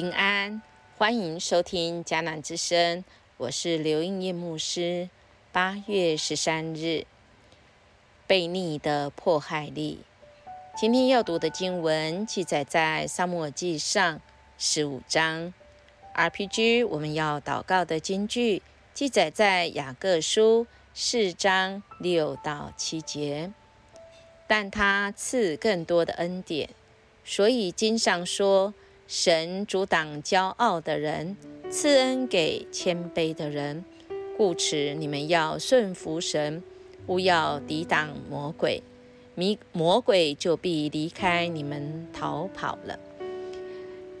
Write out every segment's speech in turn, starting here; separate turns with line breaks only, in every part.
平安，欢迎收听迦南之声，我是刘应叶牧师。八月十三日，悖逆的迫害力。今天要读的经文记载在撒母耳记上十五章。RPG，我们要祷告的经句记载在雅各书四章六到七节。但他赐更多的恩典，所以经上说。神阻挡骄傲的人，赐恩给谦卑的人。故此，你们要顺服神，勿要抵挡魔鬼，迷魔鬼就必离开你们逃跑了。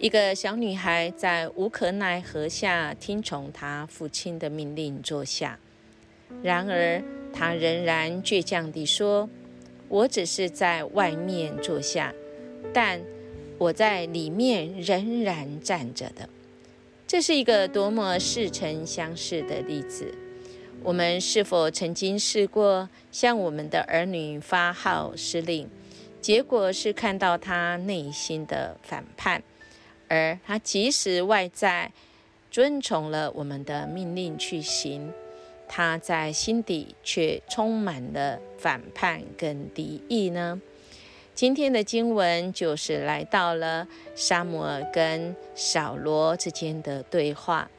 一个小女孩在无可奈何下听从她父亲的命令坐下，然而她仍然倔强地说：“我只是在外面坐下，但……”我在里面仍然站着的，这是一个多么似曾相识的例子。我们是否曾经试过向我们的儿女发号施令，结果是看到他内心的反叛，而他即使外在遵从了我们的命令去行，他在心底却充满了反叛跟敌意呢？今天的经文就是来到了沙姆尔跟扫罗之间的对话。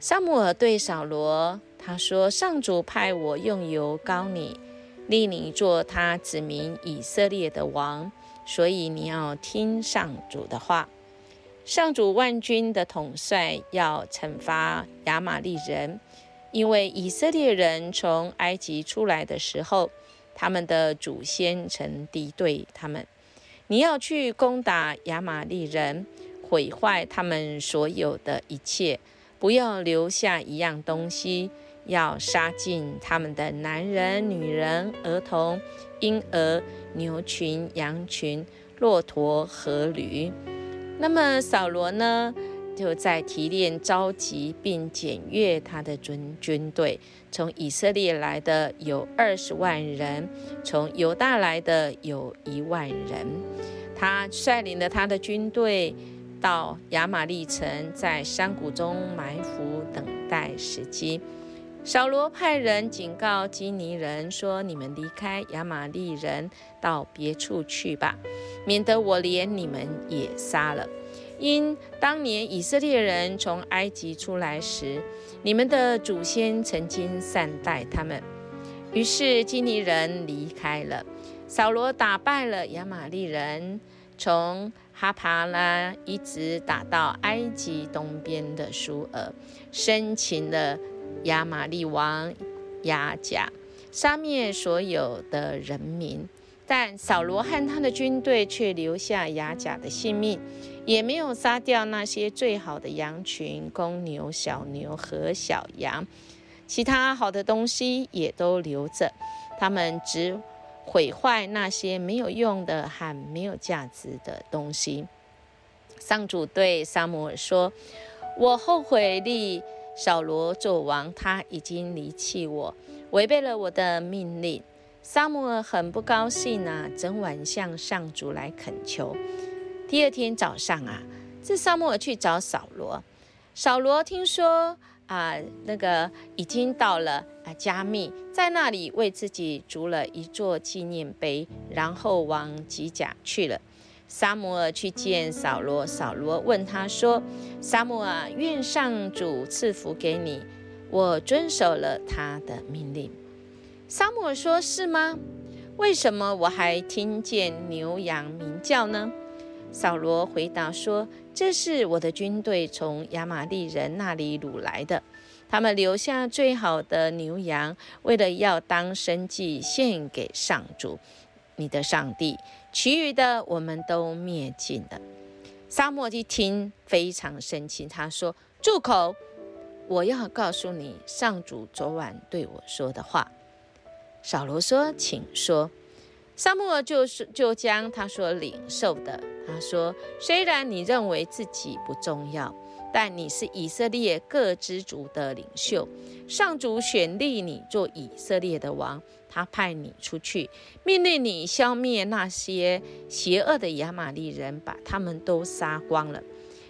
沙姆尔对扫罗他说：“上主派我用油膏你，立你做他子民以色列的王，所以你要听上主的话。上主万军的统帅要惩罚亚玛利人，因为以色列人从埃及出来的时候。”他们的祖先曾敌对他们，你要去攻打亚玛利人，毁坏他们所有的一切，不要留下一样东西，要杀尽他们的男人、女人、儿童、婴儿、牛群、羊群、骆驼和驴。那么扫罗呢？就在提炼召集并检阅他的军军队，从以色列来的有二十万人，从犹大来的有一万人。他率领了他的军队到亚玛利城，在山谷中埋伏，等待时机。扫罗派人警告基尼人说：“你们离开亚玛利人，到别处去吧，免得我连你们也杀了。”因当年以色列人从埃及出来时，你们的祖先曾经善待他们，于是基尼人离开了。扫罗打败了亚玛利人，从哈帕拉一直打到埃及东边的苏尔，生擒了亚玛利王亚甲，杀灭所有的人民。但扫罗和他的军队却留下亚甲的性命。也没有杀掉那些最好的羊群、公牛、小牛和小羊，其他好的东西也都留着。他们只毁坏那些没有用的和没有价值的东西。上主对撒母耳说：“我后悔立扫罗做王，他已经离弃我，违背了我的命令。”撒母耳很不高兴啊，整晚向上主来恳求。第二天早上啊，这萨母尔去找扫罗。扫罗听说啊，那个已经到了啊加密，在那里为自己筑了一座纪念碑，然后往吉甲去了。萨母尔去见扫罗，扫罗问他说：“萨母尔，愿上主赐福给你，我遵守了他的命令。”萨母尔说：“是吗？为什么我还听见牛羊鸣叫呢？”扫罗回答说：“这是我的军队从亚玛利人那里掳来的，他们留下最好的牛羊，为了要当生祭献给上主，你的上帝。其余的我们都灭尽了。”沙漠一听非常生气，他说：“住口！我要告诉你上主昨晚对我说的话。”扫罗说：“请说。”沙漠尔就是就将他所领受的。他说：“虽然你认为自己不重要，但你是以色列各支族的领袖。上主选立你做以色列的王，他派你出去，命令你消灭那些邪恶的亚玛利人，把他们都杀光了。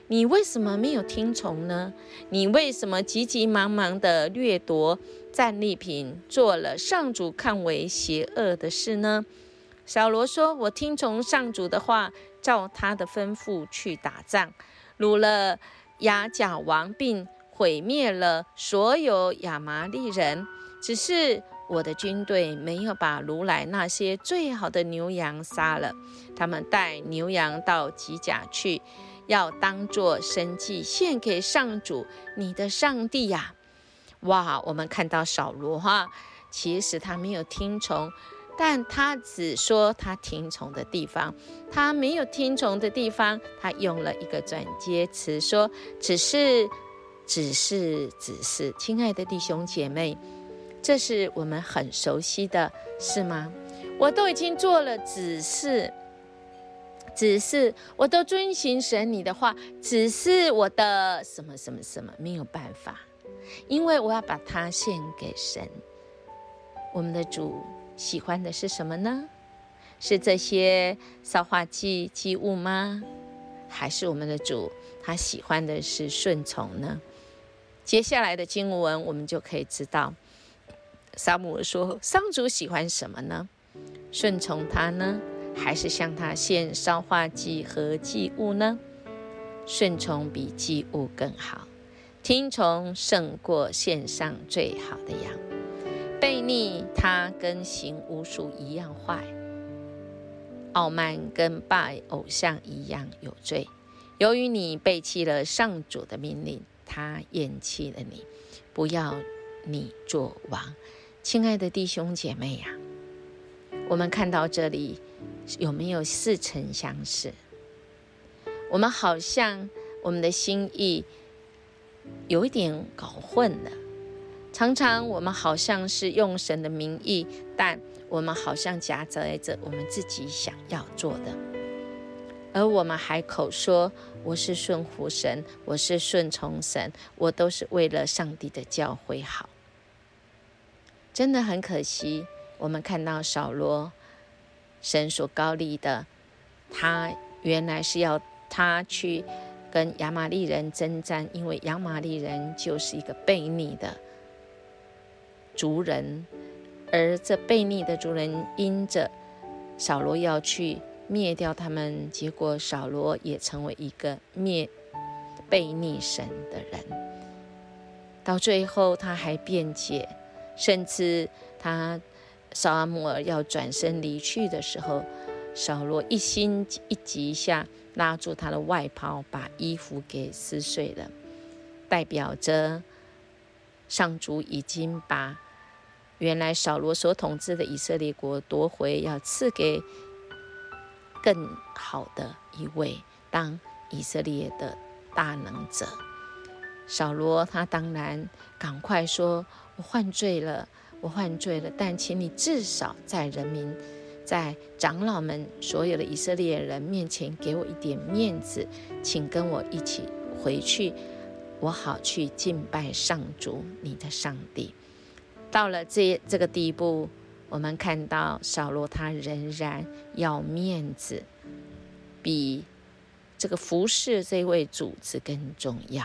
你为什么没有听从呢？你为什么急急忙忙的掠夺战利品，做了上主看为邪恶的事呢？小罗说：“我听从上主的话，照他的吩咐去打仗，掳了亚甲王，并毁灭了所有亚麻利人。只是我的军队没有把掳来那些最好的牛羊杀了，他们带牛羊到吉甲去，要当作生祭献给上主你的上帝呀！哇，我们看到扫罗哈，其实他没有听从。”但他只说他听从的地方，他没有听从的地方，他用了一个转接词说：“只是，只是，只是。”亲爱的弟兄姐妹，这是我们很熟悉的，是吗？我都已经做了，只是，只是，我都遵循神你的话，只是我的什么什么什么没有办法，因为我要把它献给神，我们的主。喜欢的是什么呢？是这些烧化祭祭物吗？还是我们的主他喜欢的是顺从呢？接下来的经文我们就可以知道，撒母说：上主喜欢什么呢？顺从他呢，还是向他献烧化祭和祭物呢？顺从比祭物更好，听从胜过献上最好的羊。悖逆他跟行巫术一样坏，傲慢跟拜偶像一样有罪。由于你背弃了上主的命令，他厌弃了你，不要你做王。亲爱的弟兄姐妹呀，我们看到这里有没有似曾相识？我们好像我们的心意有一点搞混了。常常我们好像是用神的名义，但我们好像夹杂着我们自己想要做的，而我们还口说我是顺服神，我是顺从神，我都是为了上帝的教诲好。真的很可惜，我们看到扫罗，神所高立的，他原来是要他去跟亚玛利人征战，因为亚玛利人就是一个悖逆的。族人，而这悖逆的族人因着扫罗要去灭掉他们，结果扫罗也成为一个灭悖逆神的人。到最后，他还辩解，甚至他扫阿姆尔要转身离去的时候，扫罗一心一急下拉住他的外袍，把衣服给撕碎了，代表着上主已经把。原来扫罗所统治的以色列国夺回，要赐给更好的一位当以色列的大能者。扫罗他当然赶快说：“我犯罪了，我犯罪了。但请你至少在人民、在长老们、所有的以色列人面前给我一点面子，请跟我一起回去，我好去敬拜上主你的上帝。”到了这这个地步，我们看到扫罗他仍然要面子，比这个服侍这位主子更重要。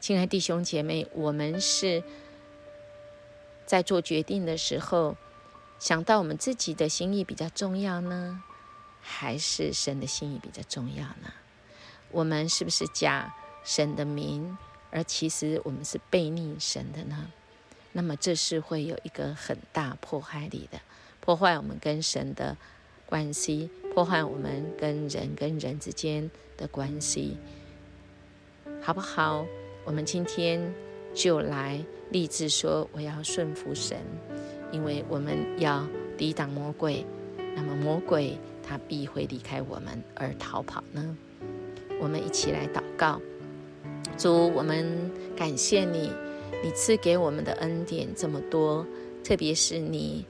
亲爱弟兄姐妹，我们是在做决定的时候，想到我们自己的心意比较重要呢，还是神的心意比较重要呢？我们是不是假神的名，而其实我们是背逆神的呢？那么这是会有一个很大破坏力的，破坏我们跟神的关系，破坏我们跟人跟人之间的关系，好不好？我们今天就来立志说，我要顺服神，因为我们要抵挡魔鬼，那么魔鬼他必会离开我们而逃跑呢。我们一起来祷告，主，我们感谢你。你赐给我们的恩典这么多，特别是你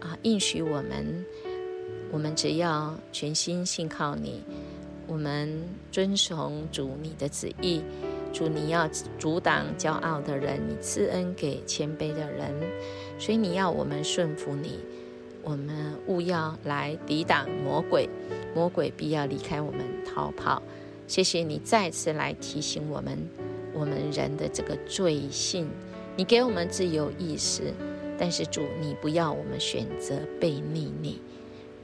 啊应许我们，我们只要全心信靠你，我们遵从主你的旨意，主你要阻挡骄傲的人，你赐恩给谦卑的人，所以你要我们顺服你，我们勿要来抵挡魔鬼，魔鬼必要离开我们逃跑。谢谢你再次来提醒我们，我们人的这个罪性，你给我们自由意识，但是主，你不要我们选择背逆你。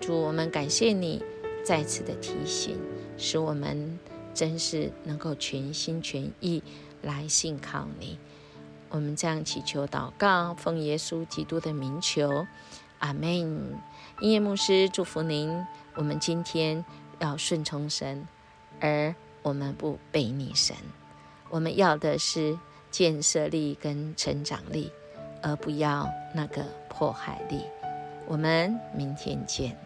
主，我们感谢你再次的提醒，使我们真是能够全心全意来信靠你。我们这样祈求祷告，奉耶稣基督的名求，阿门。音乐牧师祝福您。我们今天要顺从神，而我们不背逆神。我们要的是建设力跟成长力，而不要那个迫害力。我们明天见。